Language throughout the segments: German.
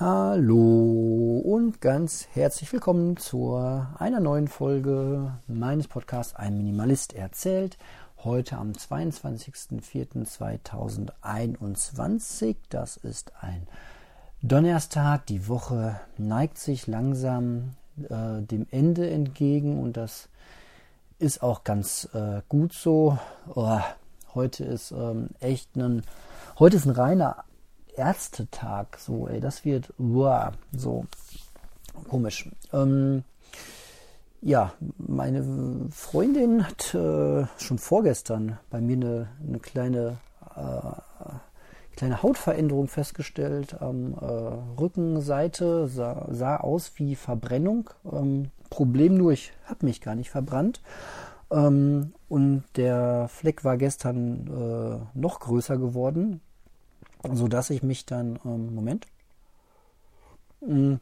Hallo und ganz herzlich willkommen zu einer neuen Folge meines Podcasts Ein Minimalist erzählt. Heute am 22.04.2021. Das ist ein Donnerstag. Die Woche neigt sich langsam äh, dem Ende entgegen und das ist auch ganz äh, gut so. Oh, heute ist ähm, echt ein, heute ist ein reiner Ärztetag, so, ey, das wird, wow, so komisch. Ähm, ja, meine Freundin hat äh, schon vorgestern bei mir eine, eine kleine, äh, kleine Hautveränderung festgestellt am äh, Rückenseite, sah, sah, aus wie Verbrennung. Ähm, Problem nur, ich habe mich gar nicht verbrannt. Ähm, und der Fleck war gestern äh, noch größer geworden so dass ich mich dann, ähm, Moment, mh,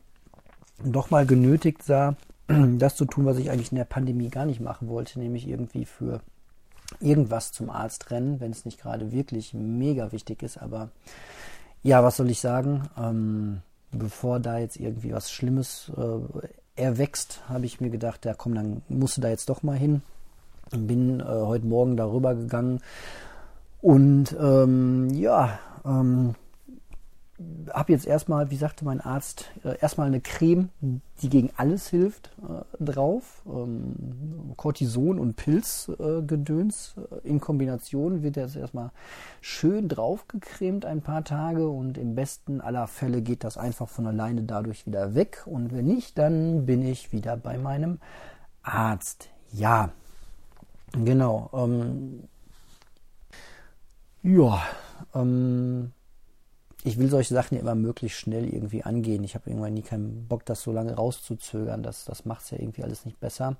doch mal genötigt sah, das zu tun, was ich eigentlich in der Pandemie gar nicht machen wollte, nämlich irgendwie für irgendwas zum Arzt rennen, wenn es nicht gerade wirklich mega wichtig ist. Aber ja, was soll ich sagen? Ähm, bevor da jetzt irgendwie was Schlimmes äh, erwächst, habe ich mir gedacht, ja komm, dann musst du da jetzt doch mal hin. Bin äh, heute Morgen darüber gegangen und ähm, ja, ähm, habe jetzt erstmal, wie sagte mein Arzt, äh, erstmal eine Creme, die gegen alles hilft, äh, drauf. Ähm, Cortison und Pilzgedöns äh, in Kombination wird jetzt erstmal schön draufgecremt ein paar Tage und im besten aller Fälle geht das einfach von alleine dadurch wieder weg. Und wenn nicht, dann bin ich wieder bei meinem Arzt. Ja, genau. Ähm, ja, ähm, ich will solche Sachen ja immer möglichst schnell irgendwie angehen. Ich habe irgendwann nie keinen Bock, das so lange rauszuzögern. Das, das macht es ja irgendwie alles nicht besser.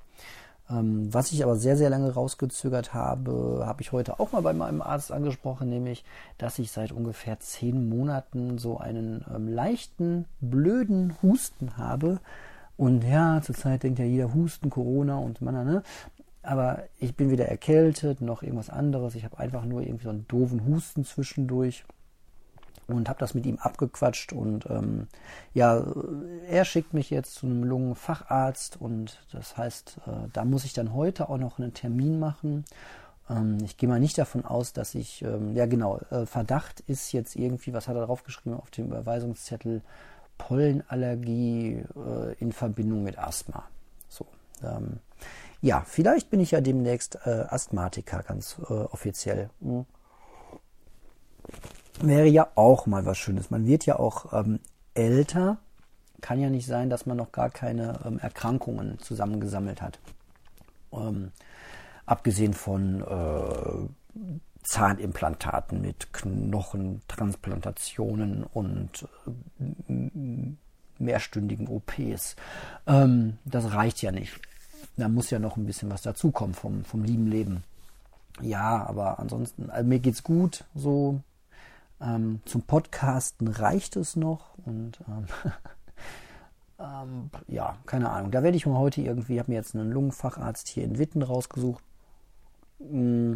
Ähm, was ich aber sehr, sehr lange rausgezögert habe, habe ich heute auch mal bei meinem Arzt angesprochen, nämlich, dass ich seit ungefähr zehn Monaten so einen ähm, leichten, blöden Husten habe. Und ja, zurzeit denkt ja jeder Husten, Corona und man, ne? Aber ich bin weder erkältet noch irgendwas anderes. Ich habe einfach nur irgendwie so einen doofen Husten zwischendurch und habe das mit ihm abgequatscht und ähm, ja, er schickt mich jetzt zu einem Lungenfacharzt und das heißt, äh, da muss ich dann heute auch noch einen Termin machen. Ähm, ich gehe mal nicht davon aus, dass ich, ähm, ja genau, äh, Verdacht ist jetzt irgendwie, was hat er draufgeschrieben auf dem Überweisungszettel, Pollenallergie äh, in Verbindung mit Asthma. So, ähm, ja, vielleicht bin ich ja demnächst äh, Asthmatiker, ganz äh, offiziell. Hm wäre ja auch mal was Schönes. Man wird ja auch ähm, älter. Kann ja nicht sein, dass man noch gar keine ähm, Erkrankungen zusammengesammelt hat. Ähm, abgesehen von äh, Zahnimplantaten mit Knochentransplantationen und äh, mehrstündigen OPs. Ähm, das reicht ja nicht. Da muss ja noch ein bisschen was dazukommen vom, vom lieben Leben. Ja, aber ansonsten, also mir geht's gut, so ähm, zum Podcasten reicht es noch und ähm, ähm, ja, keine Ahnung. Da werde ich mir heute irgendwie, habe mir jetzt einen Lungenfacharzt hier in Witten rausgesucht mm,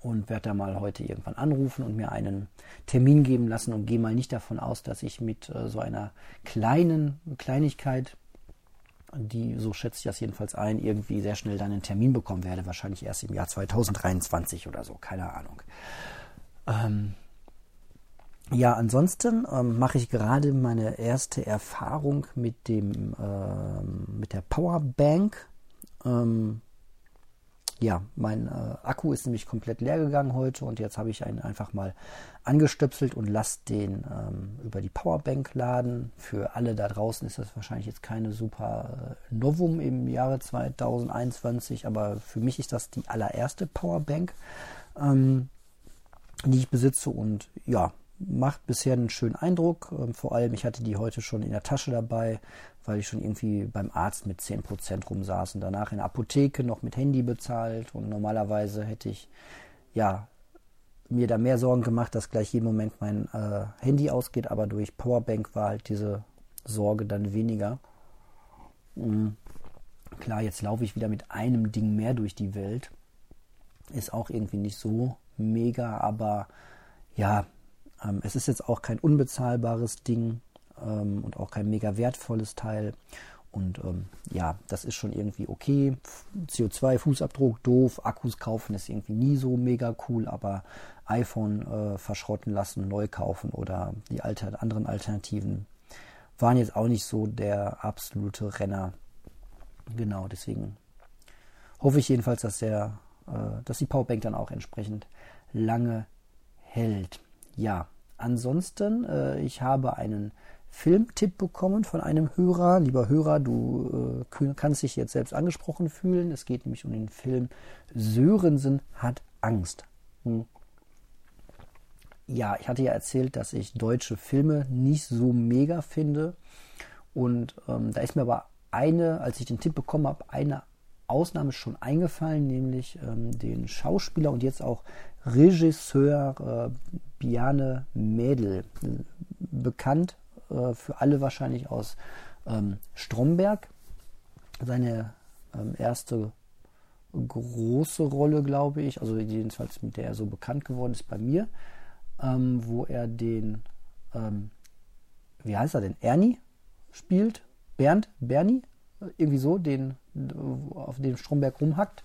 und werde da mal heute irgendwann anrufen und mir einen Termin geben lassen und gehe mal nicht davon aus, dass ich mit äh, so einer kleinen Kleinigkeit, die, so schätze ich das jedenfalls ein, irgendwie sehr schnell dann einen Termin bekommen werde. Wahrscheinlich erst im Jahr 2023 oder so, keine Ahnung. Ähm, ja, ansonsten ähm, mache ich gerade meine erste Erfahrung mit dem ähm, mit der Powerbank. Ähm, ja, mein äh, Akku ist nämlich komplett leer gegangen heute und jetzt habe ich einen einfach mal angestöpselt und lasse den ähm, über die Powerbank laden. Für alle da draußen ist das wahrscheinlich jetzt keine super äh, Novum im Jahre 2021, aber für mich ist das die allererste Powerbank, ähm, die ich besitze und ja, macht bisher einen schönen Eindruck. Ähm, vor allem, ich hatte die heute schon in der Tasche dabei, weil ich schon irgendwie beim Arzt mit 10% rumsaß und danach in der Apotheke noch mit Handy bezahlt. Und normalerweise hätte ich ja mir da mehr Sorgen gemacht, dass gleich jeden Moment mein äh, Handy ausgeht, aber durch Powerbank war halt diese Sorge dann weniger. Mhm. Klar, jetzt laufe ich wieder mit einem Ding mehr durch die Welt. Ist auch irgendwie nicht so mega, aber ja, ähm, es ist jetzt auch kein unbezahlbares Ding. ähm, und auch kein mega wertvolles Teil. Und ähm, ja, das ist schon irgendwie okay. CO2-Fußabdruck doof, Akkus kaufen ist irgendwie nie so mega cool, aber iPhone äh, verschrotten lassen, neu kaufen oder die alter, anderen Alternativen waren jetzt auch nicht so der absolute Renner. Genau, deswegen hoffe ich jedenfalls, dass der, äh, dass die Powerbank dann auch entsprechend lange hält. Ja, ansonsten, äh, ich habe einen Filmtipp bekommen von einem Hörer. Lieber Hörer, du äh, kannst dich jetzt selbst angesprochen fühlen. Es geht nämlich um den Film Sörensen hat Angst. Hm. Ja, ich hatte ja erzählt, dass ich deutsche Filme nicht so mega finde. Und ähm, da ist mir aber eine, als ich den Tipp bekommen habe, eine Ausnahme schon eingefallen, nämlich ähm, den Schauspieler und jetzt auch Regisseur äh, Biane Mädel, bekannt äh, für alle wahrscheinlich aus ähm, Stromberg. Seine ähm, erste große Rolle, glaube ich, also jedenfalls mit der er so bekannt geworden ist bei mir, ähm, wo er den, ähm, wie heißt er denn, Ernie spielt, Bernd, Bernie, irgendwie so, den auf dem Stromberg rumhackt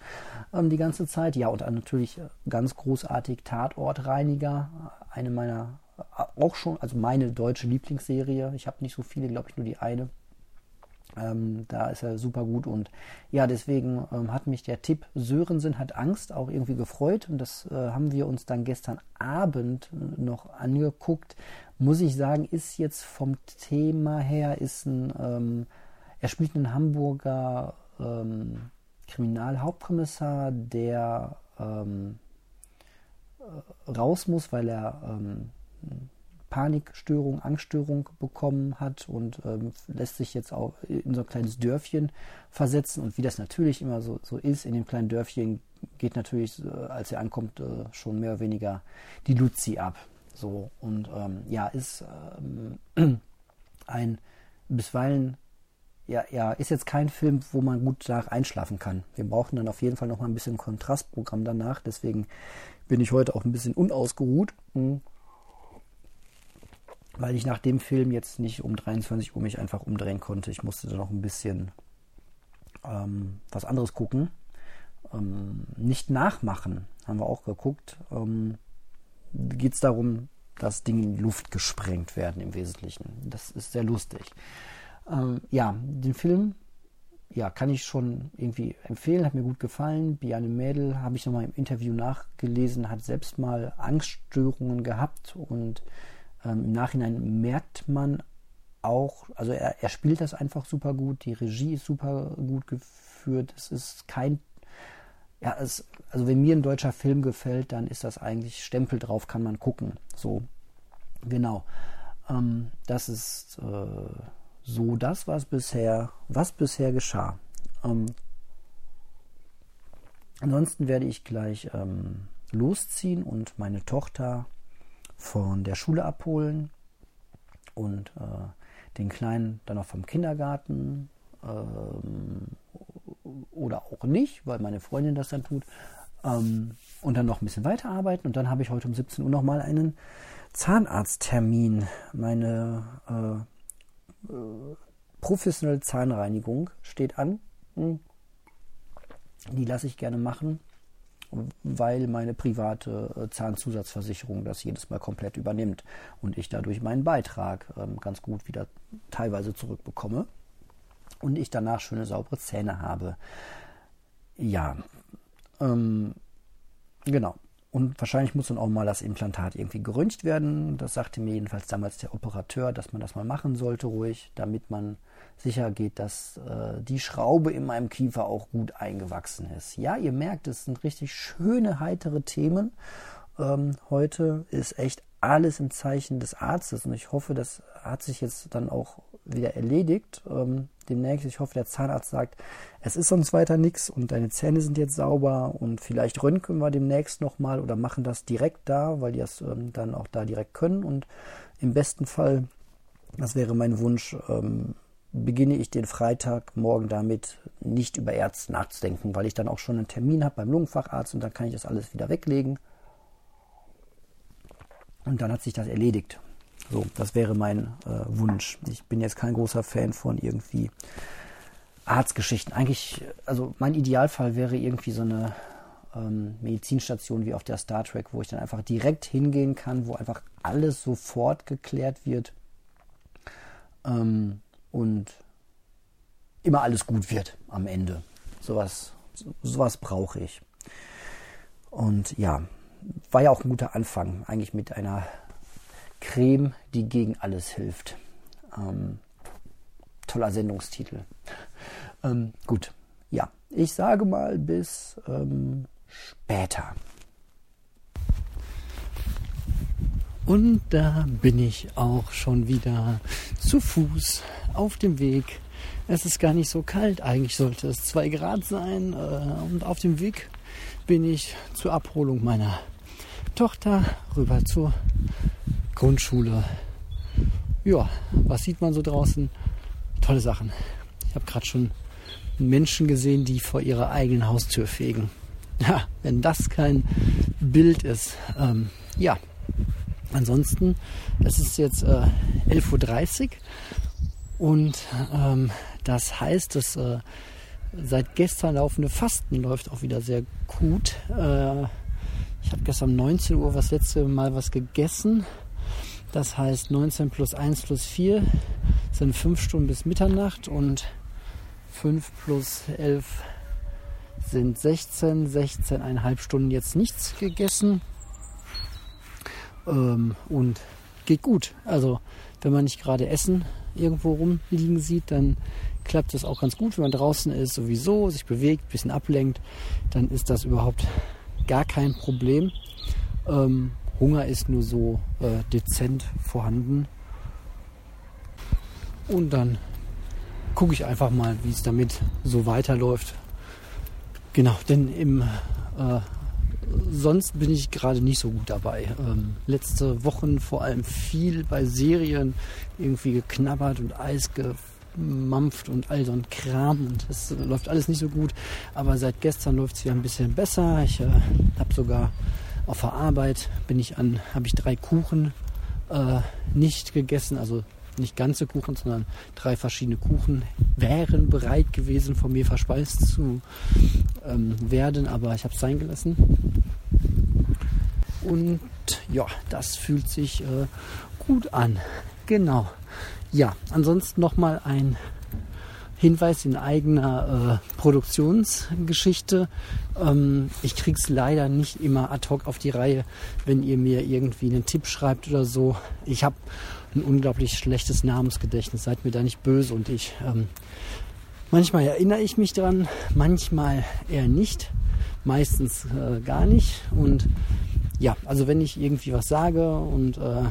ähm, die ganze Zeit. Ja, und natürlich ganz großartig Tatortreiniger, eine meiner auch schon, also meine deutsche Lieblingsserie. Ich habe nicht so viele, glaube ich, nur die eine. Ähm, da ist er super gut und ja, deswegen ähm, hat mich der Tipp Sörensen hat Angst auch irgendwie gefreut und das äh, haben wir uns dann gestern Abend noch angeguckt. Muss ich sagen, ist jetzt vom Thema her, ist ein, ähm, er spielt einen Hamburger ähm, Kriminalhauptkommissar, der ähm, äh, raus muss, weil er ähm, Panikstörung, Angststörung bekommen hat und ähm, lässt sich jetzt auch in so ein kleines Dörfchen versetzen. Und wie das natürlich immer so, so ist, in dem kleinen Dörfchen geht natürlich, äh, als er ankommt, äh, schon mehr oder weniger die Luzi ab. So und ähm, ja, ist ähm, ein bisweilen ja, ja, ist jetzt kein Film, wo man gut danach einschlafen kann. Wir brauchen dann auf jeden Fall noch mal ein bisschen Kontrastprogramm danach. Deswegen bin ich heute auch ein bisschen unausgeruht. Hm weil ich nach dem Film jetzt nicht um 23 Uhr mich einfach umdrehen konnte. Ich musste da noch ein bisschen ähm, was anderes gucken. Ähm, nicht nachmachen, haben wir auch geguckt. Ähm, Geht es darum, dass Dinge in die Luft gesprengt werden im Wesentlichen. Das ist sehr lustig. Ähm, ja, den Film ja, kann ich schon irgendwie empfehlen, hat mir gut gefallen. Biane Mädel habe ich nochmal im Interview nachgelesen, hat selbst mal Angststörungen gehabt und ähm, Im Nachhinein merkt man auch, also er, er spielt das einfach super gut, die Regie ist super gut geführt, es ist kein ja, es, also wenn mir ein deutscher Film gefällt, dann ist das eigentlich Stempel drauf, kann man gucken. So, genau. Ähm, das ist äh, so das, was bisher, was bisher geschah. Ähm, ansonsten werde ich gleich ähm, losziehen und meine Tochter von der Schule abholen und äh, den Kleinen dann auch vom Kindergarten ähm, oder auch nicht, weil meine Freundin das dann tut. Ähm, und dann noch ein bisschen weiterarbeiten. Und dann habe ich heute um 17 Uhr nochmal einen Zahnarzttermin. Meine äh, professionelle Zahnreinigung steht an. Hm. Die lasse ich gerne machen weil meine private äh, Zahnzusatzversicherung das jedes Mal komplett übernimmt und ich dadurch meinen Beitrag ähm, ganz gut wieder teilweise zurückbekomme und ich danach schöne saubere Zähne habe. Ja, ähm, genau. Und wahrscheinlich muss dann auch mal das Implantat irgendwie geröntgt werden. Das sagte mir jedenfalls damals der Operateur, dass man das mal machen sollte, ruhig, damit man sicher geht, dass äh, die Schraube in meinem Kiefer auch gut eingewachsen ist. Ja, ihr merkt, es sind richtig schöne, heitere Themen. Ähm, heute ist echt alles im Zeichen des Arztes und ich hoffe, das hat sich jetzt dann auch wieder erledigt. Ähm, demnächst, ich hoffe, der Zahnarzt sagt, es ist sonst weiter nichts und deine Zähne sind jetzt sauber und vielleicht röntgen wir demnächst nochmal oder machen das direkt da, weil die das ähm, dann auch da direkt können und im besten Fall, das wäre mein Wunsch, ähm, beginne ich den Freitag morgen damit, nicht über Ärzte nachzudenken, weil ich dann auch schon einen Termin habe beim Lungenfacharzt und dann kann ich das alles wieder weglegen. Und dann hat sich das erledigt. So, das wäre mein äh, Wunsch. Ich bin jetzt kein großer Fan von irgendwie Arztgeschichten. Eigentlich, also mein Idealfall wäre irgendwie so eine ähm, Medizinstation wie auf der Star Trek, wo ich dann einfach direkt hingehen kann, wo einfach alles sofort geklärt wird ähm, und immer alles gut wird am Ende. Sowas, sowas brauche ich. Und ja, war ja auch ein guter Anfang, eigentlich mit einer Creme, die gegen alles hilft. Ähm, toller Sendungstitel. Ähm, gut, ja, ich sage mal bis ähm, später. Und da bin ich auch schon wieder zu Fuß auf dem Weg. Es ist gar nicht so kalt. Eigentlich sollte es zwei Grad sein. Äh, und auf dem Weg bin ich zur Abholung meiner Tochter rüber zur Grundschule. Ja, was sieht man so draußen? Tolle Sachen. Ich habe gerade schon Menschen gesehen, die vor ihrer eigenen Haustür fegen. Ja, wenn das kein Bild ist. Ähm, ja, ansonsten, es ist jetzt äh, 11.30 Uhr und ähm, das heißt, das äh, seit gestern laufende Fasten läuft auch wieder sehr gut. Äh, ich habe gestern um 19 Uhr das letzte Mal was gegessen. Das heißt 19 plus 1 plus 4 sind 5 Stunden bis Mitternacht und 5 plus 11 sind 16, 16,5 Stunden jetzt nichts gegessen. Ähm, und geht gut. Also, wenn man nicht gerade Essen irgendwo rumliegen sieht, dann klappt das auch ganz gut. Wenn man draußen ist, sowieso, sich bewegt, ein bisschen ablenkt, dann ist das überhaupt gar kein Problem. Ähm, Hunger ist nur so äh, dezent vorhanden. Und dann gucke ich einfach mal, wie es damit so weiterläuft. Genau, denn im äh, sonst bin ich gerade nicht so gut dabei. Ähm, letzte Wochen vor allem viel bei Serien irgendwie geknabbert und Eis gemampft und all so ein Kram und es läuft alles nicht so gut. Aber seit gestern läuft es wieder ein bisschen besser. Ich äh, habe sogar auf der Arbeit bin ich an, habe ich drei Kuchen äh, nicht gegessen, also nicht ganze Kuchen, sondern drei verschiedene Kuchen wären bereit gewesen, von mir verspeist zu ähm, werden, aber ich habe es sein gelassen. Und ja, das fühlt sich äh, gut an. Genau. Ja, ansonsten nochmal ein Hinweis in eigener äh, Produktionsgeschichte. Ähm, ich krieg's leider nicht immer ad hoc auf die Reihe, wenn ihr mir irgendwie einen Tipp schreibt oder so. Ich habe ein unglaublich schlechtes Namensgedächtnis. Seid mir da nicht böse und ich. Ähm, manchmal erinnere ich mich dran, manchmal eher nicht, meistens äh, gar nicht. Und ja, also wenn ich irgendwie was sage und äh,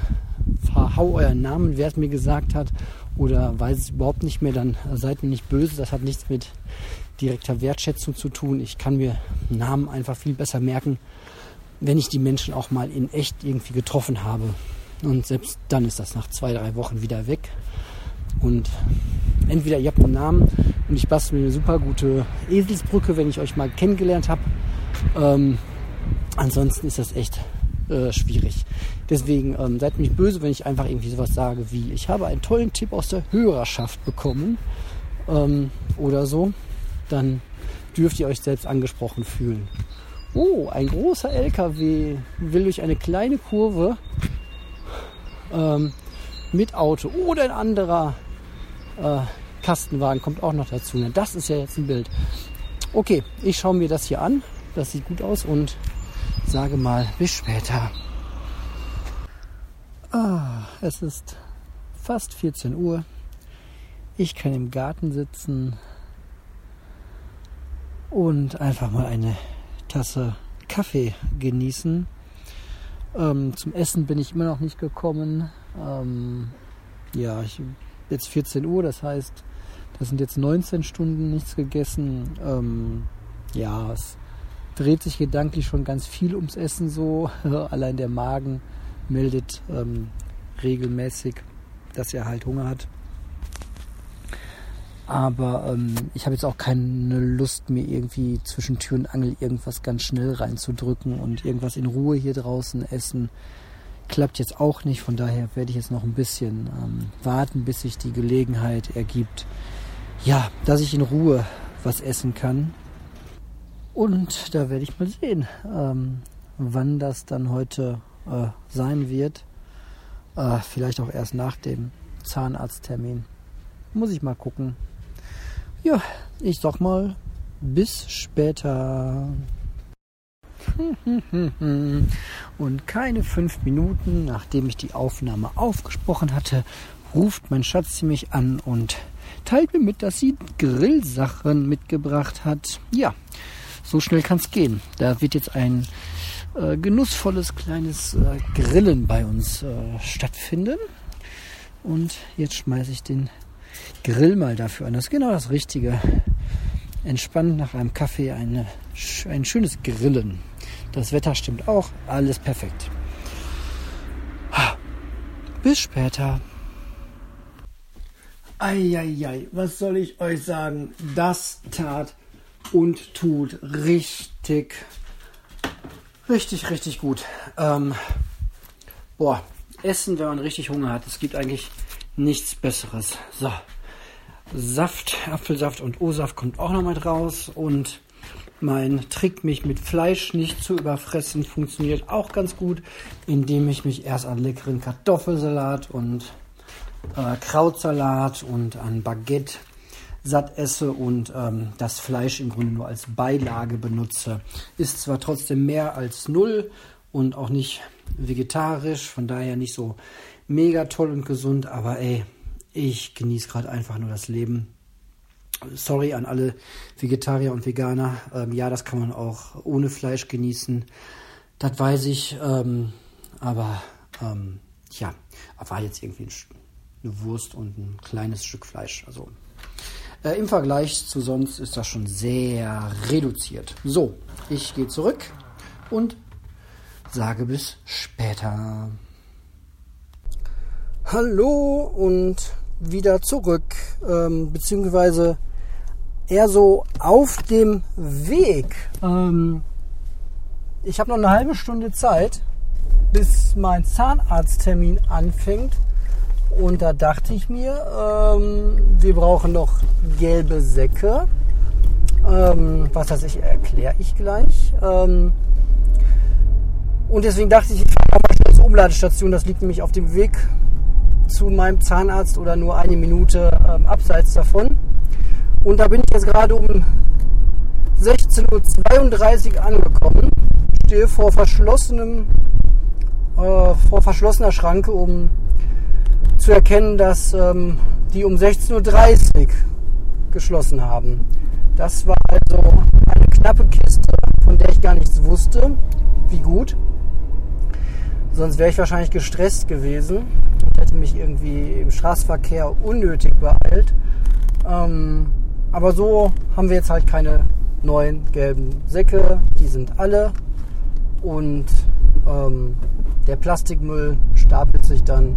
verhau euren Namen, wer es mir gesagt hat, oder weiß es überhaupt nicht mehr, dann seid mir nicht böse. Das hat nichts mit direkter Wertschätzung zu tun. Ich kann mir Namen einfach viel besser merken, wenn ich die Menschen auch mal in echt irgendwie getroffen habe. Und selbst dann ist das nach zwei, drei Wochen wieder weg. Und entweder ihr habt einen Namen und ich bastel mir eine super gute Eselsbrücke, wenn ich euch mal kennengelernt habe. Ähm, ansonsten ist das echt äh, schwierig. Deswegen ähm, seid nicht böse, wenn ich einfach irgendwie sowas sage wie, ich habe einen tollen Tipp aus der Hörerschaft bekommen ähm, oder so. Dann dürft ihr euch selbst angesprochen fühlen. Oh, ein großer LKW will durch eine kleine Kurve ähm, mit Auto oder ein anderer äh, Kastenwagen kommt auch noch dazu. Das ist ja jetzt ein Bild. Okay, ich schaue mir das hier an. Das sieht gut aus und sage mal bis später. Ah, es ist fast 14 Uhr. Ich kann im Garten sitzen und einfach mal eine Tasse Kaffee genießen. Ähm, zum Essen bin ich immer noch nicht gekommen. Ähm, ja, ich, jetzt 14 Uhr, das heißt, das sind jetzt 19 Stunden nichts gegessen. Ähm, ja, es dreht sich gedanklich schon ganz viel ums Essen so. Allein der Magen meldet ähm, regelmäßig, dass er halt Hunger hat. Aber ähm, ich habe jetzt auch keine Lust, mir irgendwie zwischen Tür und Angel irgendwas ganz schnell reinzudrücken und irgendwas in Ruhe hier draußen essen. klappt jetzt auch nicht. Von daher werde ich jetzt noch ein bisschen ähm, warten, bis sich die Gelegenheit ergibt, ja, dass ich in Ruhe was essen kann. Und da werde ich mal sehen, ähm, wann das dann heute äh, sein wird. Äh, vielleicht auch erst nach dem Zahnarzttermin. Muss ich mal gucken. Ja, ich sag mal, bis später. Und keine fünf Minuten, nachdem ich die Aufnahme aufgesprochen hatte, ruft mein Schatz mich an und teilt mir mit, dass sie Grillsachen mitgebracht hat. Ja, so schnell kann es gehen. Da wird jetzt ein äh, genussvolles kleines äh, Grillen bei uns äh, stattfinden. Und jetzt schmeiße ich den Grill mal dafür an. Das ist genau das Richtige. Entspannt nach einem Kaffee eine, ein schönes Grillen. Das Wetter stimmt auch. Alles perfekt. Bis später. Eieiei, was soll ich euch sagen? Das tat und tut richtig, richtig, richtig gut. Ähm, boah, Essen, wenn man richtig Hunger hat, es gibt eigentlich nichts Besseres. So, Saft, Apfelsaft und O-Saft kommt auch noch mit raus und mein Trick, mich mit Fleisch nicht zu überfressen, funktioniert auch ganz gut, indem ich mich erst an leckeren Kartoffelsalat und äh, Krautsalat und an Baguette satt esse und ähm, das Fleisch im Grunde nur als Beilage benutze. Ist zwar trotzdem mehr als null und auch nicht vegetarisch, von daher nicht so mega toll und gesund, aber ey, ich genieße gerade einfach nur das Leben. Sorry an alle Vegetarier und Veganer. Ähm, ja, das kann man auch ohne Fleisch genießen. Das weiß ich. Ähm, aber ähm, ja, war jetzt irgendwie eine Wurst und ein kleines Stück Fleisch. Also äh, im Vergleich zu sonst ist das schon sehr reduziert. So, ich gehe zurück und sage bis später. Hallo und wieder zurück, ähm, beziehungsweise eher so auf dem Weg. Ähm, ich habe noch eine halbe Stunde Zeit, bis mein Zahnarzttermin anfängt. Und da dachte ich mir, ähm, wir brauchen noch gelbe Säcke. Ähm, was das ich erkläre ich gleich. Ähm, und deswegen dachte ich, ich fahre mal schnell zur Umladestation. Das liegt nämlich auf dem Weg zu meinem Zahnarzt oder nur eine Minute ähm, abseits davon. Und da bin ich jetzt gerade um 16.32 Uhr angekommen. Stehe vor verschlossenem, äh, vor verschlossener Schranke, um zu erkennen, dass ähm, die um 16.30 Uhr geschlossen haben. Das war also eine knappe Kiste, von der ich gar nichts wusste. Wie gut. Sonst wäre ich wahrscheinlich gestresst gewesen und hätte mich irgendwie im Straßenverkehr unnötig beeilt. Ähm, aber so haben wir jetzt halt keine neuen gelben Säcke. Die sind alle. Und ähm, der Plastikmüll stapelt sich dann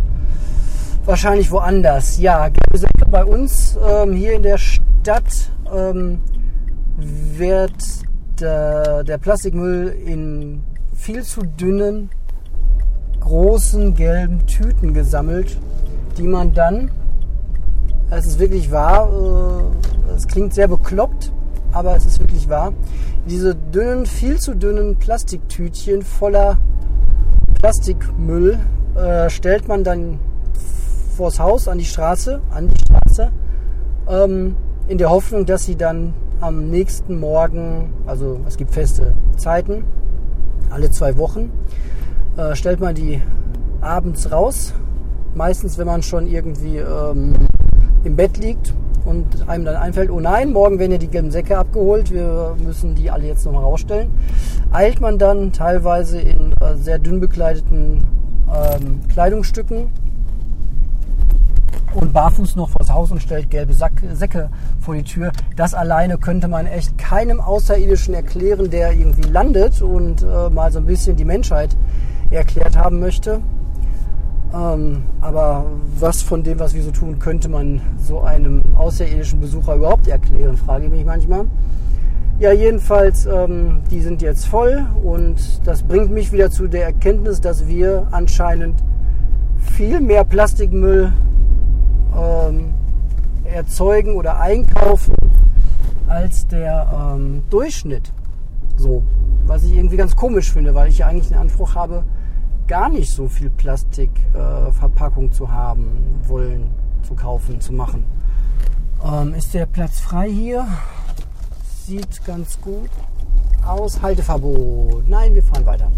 wahrscheinlich woanders. Ja, gelbe Säcke bei uns ähm, hier in der Stadt ähm, wird der, der Plastikmüll in viel zu dünnen großen gelben Tüten gesammelt, die man dann, es ist wirklich wahr, äh, es klingt sehr bekloppt, aber es ist wirklich wahr, diese dünnen, viel zu dünnen Plastiktütchen voller Plastikmüll äh, stellt man dann vors Haus an die Straße, an die Straße, ähm, in der Hoffnung, dass sie dann am nächsten Morgen, also es gibt feste Zeiten, alle zwei Wochen, äh, stellt man die abends raus. Meistens, wenn man schon irgendwie ähm, im Bett liegt und einem dann einfällt, oh nein, morgen werden ja die gelben Säcke abgeholt, wir müssen die alle jetzt nochmal rausstellen, eilt man dann teilweise in äh, sehr dünn bekleideten ähm, Kleidungsstücken und barfuß noch vors Haus und stellt gelbe Sack, Säcke vor die Tür. Das alleine könnte man echt keinem Außerirdischen erklären, der irgendwie landet und äh, mal so ein bisschen die Menschheit erklärt haben möchte. Ähm, aber was von dem, was wir so tun, könnte man so einem außerirdischen Besucher überhaupt erklären, frage ich mich manchmal. Ja, jedenfalls, ähm, die sind jetzt voll und das bringt mich wieder zu der Erkenntnis, dass wir anscheinend viel mehr Plastikmüll ähm, erzeugen oder einkaufen als der ähm, Durchschnitt. So, was ich irgendwie ganz komisch finde, weil ich ja eigentlich den Anspruch habe, gar nicht so viel Plastikverpackung äh, zu haben, wollen, zu kaufen, zu machen. Ähm, ist der Platz frei hier? sieht ganz gut aus. Halteverbot. Nein, wir fahren weiter.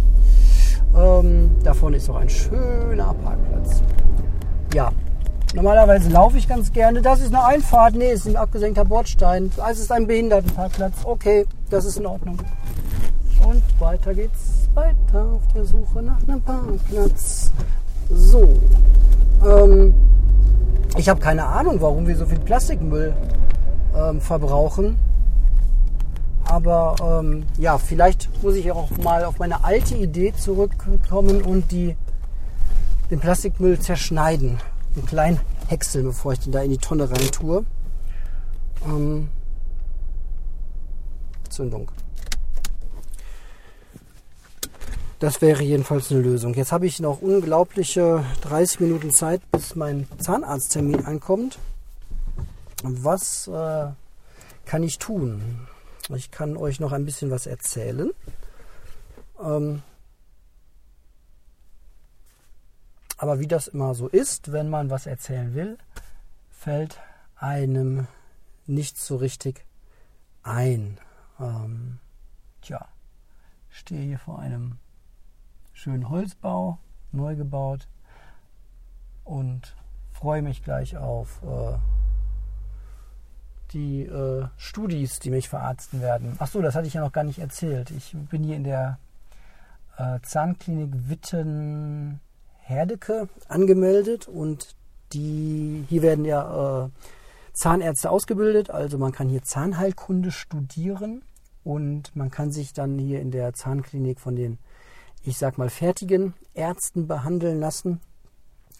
Ähm, da vorne ist noch ein schöner Parkplatz. Ja, normalerweise laufe ich ganz gerne. Das ist eine Einfahrt. Nee, ist ein abgesenkter Bordstein. Es ist ein Behindertenparkplatz. Okay, das ist in Ordnung. Und weiter geht's weiter auf der Suche nach einem Parkplatz. So. Ähm, ich habe keine Ahnung, warum wir so viel Plastikmüll ähm, verbrauchen. Aber ähm, ja, vielleicht muss ich auch mal auf meine alte Idee zurückkommen und die, den Plastikmüll zerschneiden. Einen kleinen Häcksel, bevor ich den da in die Tonne rein tue. Ähm, Zündung. Das wäre jedenfalls eine Lösung. Jetzt habe ich noch unglaubliche 30 Minuten Zeit, bis mein Zahnarzttermin ankommt. Was äh, kann ich tun? Ich kann euch noch ein bisschen was erzählen. Ähm, aber wie das immer so ist, wenn man was erzählen will, fällt einem nicht so richtig ein. Ähm, tja, ich stehe hier vor einem schönen Holzbau, neu gebaut und freue mich gleich auf äh, die äh, Studis, die mich verarzten werden. Ach so, das hatte ich ja noch gar nicht erzählt. Ich bin hier in der äh, Zahnklinik Witten-Herdecke angemeldet und die hier werden ja äh, Zahnärzte ausgebildet, also man kann hier Zahnheilkunde studieren und man kann sich dann hier in der Zahnklinik von den, ich sag mal, fertigen Ärzten behandeln lassen.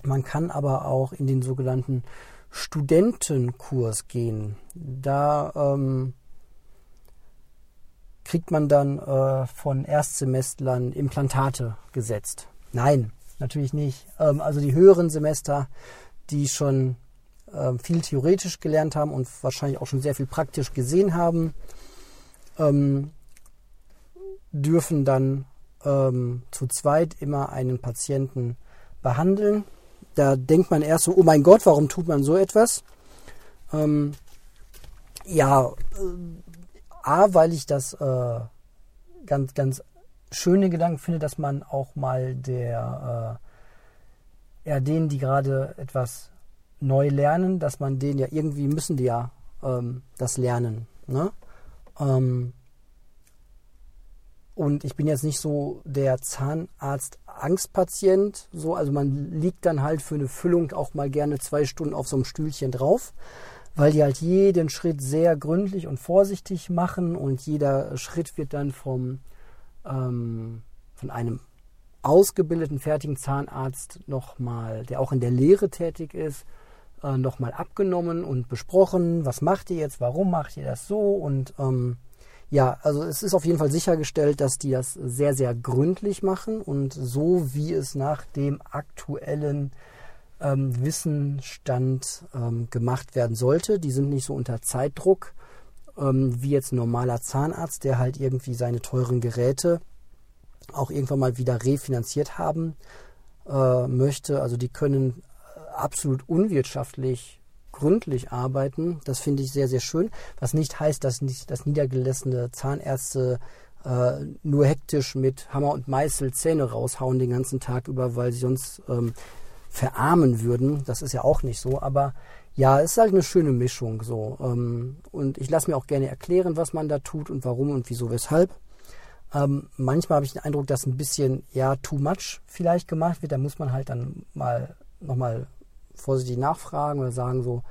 Man kann aber auch in den sogenannten Studentenkurs gehen. Da ähm, kriegt man dann äh, von Erstsemestrern Implantate gesetzt. Nein, natürlich nicht. Ähm, also die höheren Semester, die schon ähm, viel theoretisch gelernt haben und wahrscheinlich auch schon sehr viel praktisch gesehen haben, ähm, dürfen dann zu zweit immer einen Patienten behandeln da denkt man erst so, oh mein Gott, warum tut man so etwas? Ja, äh, A, weil ich das äh, ganz, ganz schöne Gedanken finde, dass man auch mal der, äh, ja, denen, die gerade etwas neu lernen, dass man denen ja irgendwie müssen die ja ähm, das lernen. Ne? Ähm, und ich bin jetzt nicht so der Zahnarzt-Angstpatient. So, also man liegt dann halt für eine Füllung auch mal gerne zwei Stunden auf so einem Stühlchen drauf, weil die halt jeden Schritt sehr gründlich und vorsichtig machen und jeder Schritt wird dann vom ähm, von einem ausgebildeten fertigen Zahnarzt nochmal, der auch in der Lehre tätig ist, äh, nochmal abgenommen und besprochen. Was macht ihr jetzt? Warum macht ihr das so? Und ähm, ja, also es ist auf jeden Fall sichergestellt, dass die das sehr, sehr gründlich machen und so wie es nach dem aktuellen ähm, Wissenstand ähm, gemacht werden sollte. Die sind nicht so unter Zeitdruck ähm, wie jetzt ein normaler Zahnarzt, der halt irgendwie seine teuren Geräte auch irgendwann mal wieder refinanziert haben äh, möchte. Also die können äh, absolut unwirtschaftlich gründlich arbeiten. Das finde ich sehr, sehr schön. Was nicht heißt, dass nicht dass niedergelassene Zahnärzte äh, nur hektisch mit Hammer und Meißel Zähne raushauen den ganzen Tag über, weil sie sonst ähm, verarmen würden. Das ist ja auch nicht so. Aber ja, es ist halt eine schöne Mischung so. Ähm, und ich lasse mir auch gerne erklären, was man da tut und warum und wieso, weshalb. Ähm, manchmal habe ich den Eindruck, dass ein bisschen ja too much vielleicht gemacht wird. Da muss man halt dann mal nochmal vorsichtig nachfragen oder sagen so,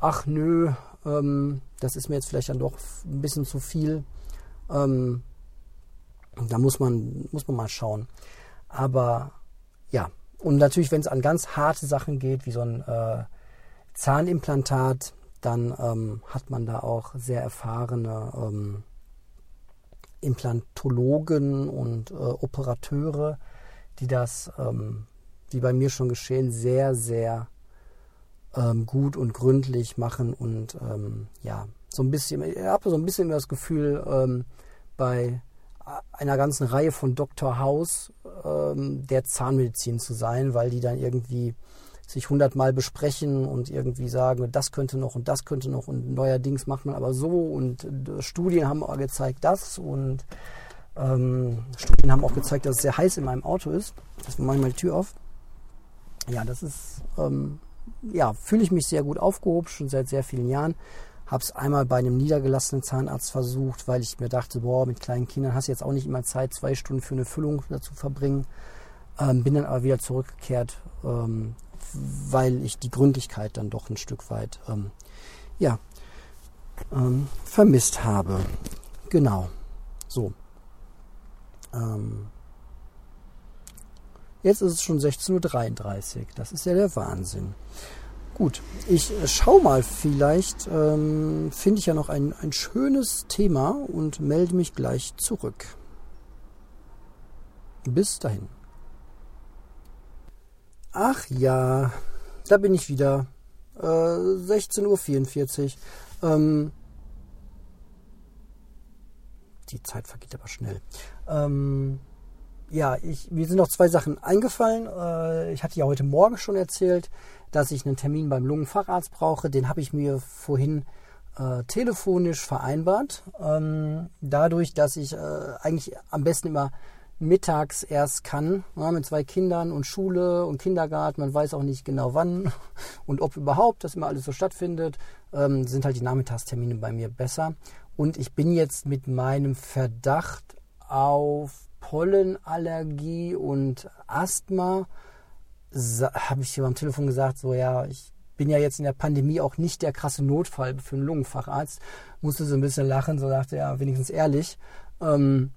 ach nö, ähm, das ist mir jetzt vielleicht dann doch ein bisschen zu viel. Ähm, da muss man, muss man mal schauen. Aber ja, und natürlich, wenn es an ganz harte Sachen geht, wie so ein äh, Zahnimplantat, dann ähm, hat man da auch sehr erfahrene ähm, Implantologen und äh, Operateure, die das, ähm, wie bei mir schon geschehen, sehr, sehr ähm, gut und gründlich machen und ähm, ja, so ein bisschen, ich habe so ein bisschen das Gefühl, ähm, bei einer ganzen Reihe von Dr. House der Zahnmedizin zu sein, weil die dann irgendwie sich hundertmal besprechen und irgendwie sagen, das könnte noch und das könnte noch und neuerdings macht man aber so und äh, Studien haben auch gezeigt das und ähm, Studien haben auch gezeigt, dass es sehr heiß in meinem Auto ist. Deswegen mache ich mal die Tür auf. Ja, das ist, ähm, ja, fühle ich mich sehr gut aufgehoben, schon seit sehr vielen Jahren. Habe es einmal bei einem niedergelassenen Zahnarzt versucht, weil ich mir dachte, boah, mit kleinen Kindern hast du jetzt auch nicht immer Zeit, zwei Stunden für eine Füllung dazu verbringen. Ähm, bin dann aber wieder zurückgekehrt, ähm, weil ich die Gründlichkeit dann doch ein Stück weit ähm, ja, ähm, vermisst habe. Genau. So. Ähm, jetzt ist es schon 16.33 Uhr. Das ist ja der Wahnsinn. Gut, ich schau mal, vielleicht ähm, finde ich ja noch ein, ein schönes Thema und melde mich gleich zurück. Bis dahin. Ach ja, da bin ich wieder. Äh, 16.44 Uhr. Ähm, die Zeit vergeht aber schnell. Ähm, ja, ich, mir sind noch zwei Sachen eingefallen. Äh, ich hatte ja heute Morgen schon erzählt, dass ich einen Termin beim Lungenfacharzt brauche. Den habe ich mir vorhin äh, telefonisch vereinbart. Ähm, dadurch, dass ich äh, eigentlich am besten immer mittags erst kann, ja, mit zwei Kindern und Schule und Kindergarten. Man weiß auch nicht genau wann und ob überhaupt das immer alles so stattfindet, ähm, sind halt die Nachmittagstermine bei mir besser. Und ich bin jetzt mit meinem Verdacht auf Pollenallergie und Asthma habe ich hier am Telefon gesagt, so ja, ich bin ja jetzt in der Pandemie auch nicht der krasse Notfall für einen Lungenfacharzt. Musste so ein bisschen lachen, so dachte er, ja, wenigstens ehrlich. Ähm,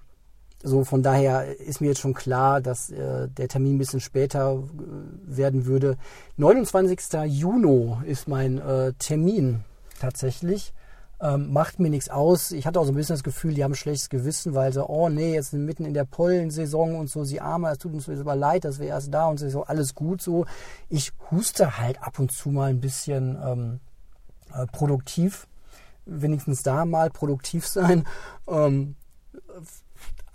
so von daher ist mir jetzt schon klar, dass äh, der Termin ein bisschen später äh, werden würde. 29. Juni ist mein äh, Termin tatsächlich. Ähm, macht mir nichts aus. Ich hatte auch so ein bisschen das Gefühl, die haben ein schlechtes Gewissen, weil so, oh nee, jetzt sind mitten in der Pollensaison und so, sie armer, es tut uns aber leid, dass wir erst da und so, alles gut so. Ich huste halt ab und zu mal ein bisschen ähm, äh, produktiv, wenigstens da mal produktiv sein. Ähm,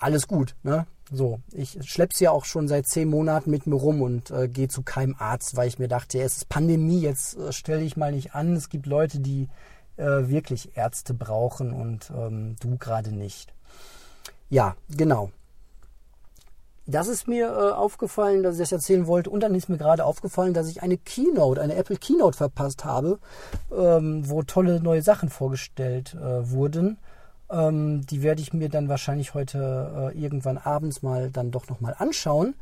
alles gut, ne? So, ich schlepp's ja auch schon seit zehn Monaten mit mir rum und äh, gehe zu keinem Arzt, weil ich mir dachte, es ist Pandemie, jetzt äh, stelle ich mal nicht an. Es gibt Leute, die äh, wirklich Ärzte brauchen und ähm, du gerade nicht. Ja, genau. Das ist mir äh, aufgefallen, dass ich das erzählen wollte. Und dann ist mir gerade aufgefallen, dass ich eine Keynote, eine Apple Keynote verpasst habe, ähm, wo tolle neue Sachen vorgestellt äh, wurden. Ähm, die werde ich mir dann wahrscheinlich heute äh, irgendwann abends mal dann doch nochmal anschauen.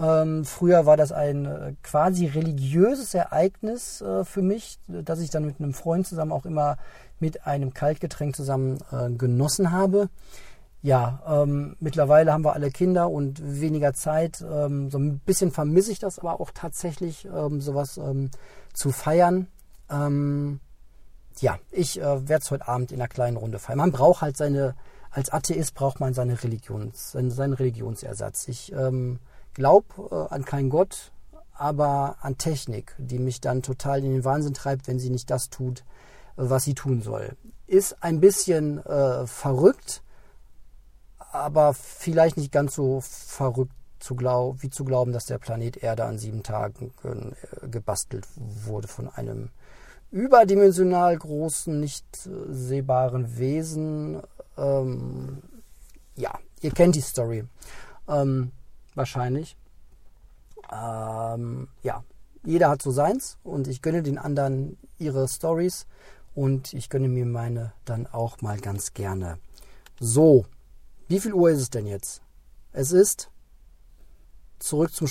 Ähm, früher war das ein äh, quasi religiöses Ereignis äh, für mich, dass ich dann mit einem Freund zusammen auch immer mit einem Kaltgetränk zusammen äh, genossen habe. Ja, ähm, mittlerweile haben wir alle Kinder und weniger Zeit. Ähm, so ein bisschen vermisse ich das aber auch tatsächlich, ähm, sowas ähm, zu feiern. Ähm, ja, ich äh, werde es heute Abend in einer kleinen Runde feiern. Man braucht halt seine, als Atheist braucht man seine Religions, seinen, seinen Religionsersatz. Ich ähm, glaube äh, an keinen Gott, aber an Technik, die mich dann total in den Wahnsinn treibt, wenn sie nicht das tut, was sie tun soll. Ist ein bisschen äh, verrückt, aber vielleicht nicht ganz so verrückt zu glaub, wie zu glauben, dass der Planet Erde an sieben Tagen äh, gebastelt wurde von einem überdimensional großen, nicht sehbaren Wesen. Ähm, ja, ihr kennt die Story. Ähm, wahrscheinlich. Ähm, ja, jeder hat so seins und ich gönne den anderen ihre Stories und ich gönne mir meine dann auch mal ganz gerne. So, wie viel Uhr ist es denn jetzt? Es ist zurück zum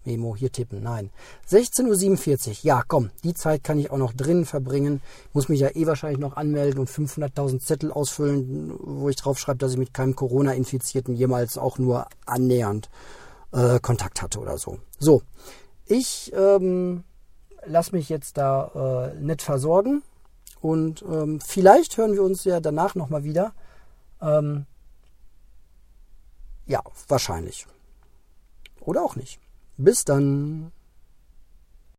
Sprachmemo hier tippen. Nein. 16.47 Uhr. Ja, komm, die Zeit kann ich auch noch drinnen verbringen. Muss mich ja eh wahrscheinlich noch anmelden und 500.000 Zettel ausfüllen, wo ich drauf schreibe, dass ich mit keinem Corona-Infizierten jemals auch nur annähernd äh, Kontakt hatte oder so. So, ich ähm, lasse mich jetzt da äh, nett versorgen und ähm, vielleicht hören wir uns ja danach nochmal wieder. Ähm, Ja, wahrscheinlich. Oder auch nicht. Bis dann.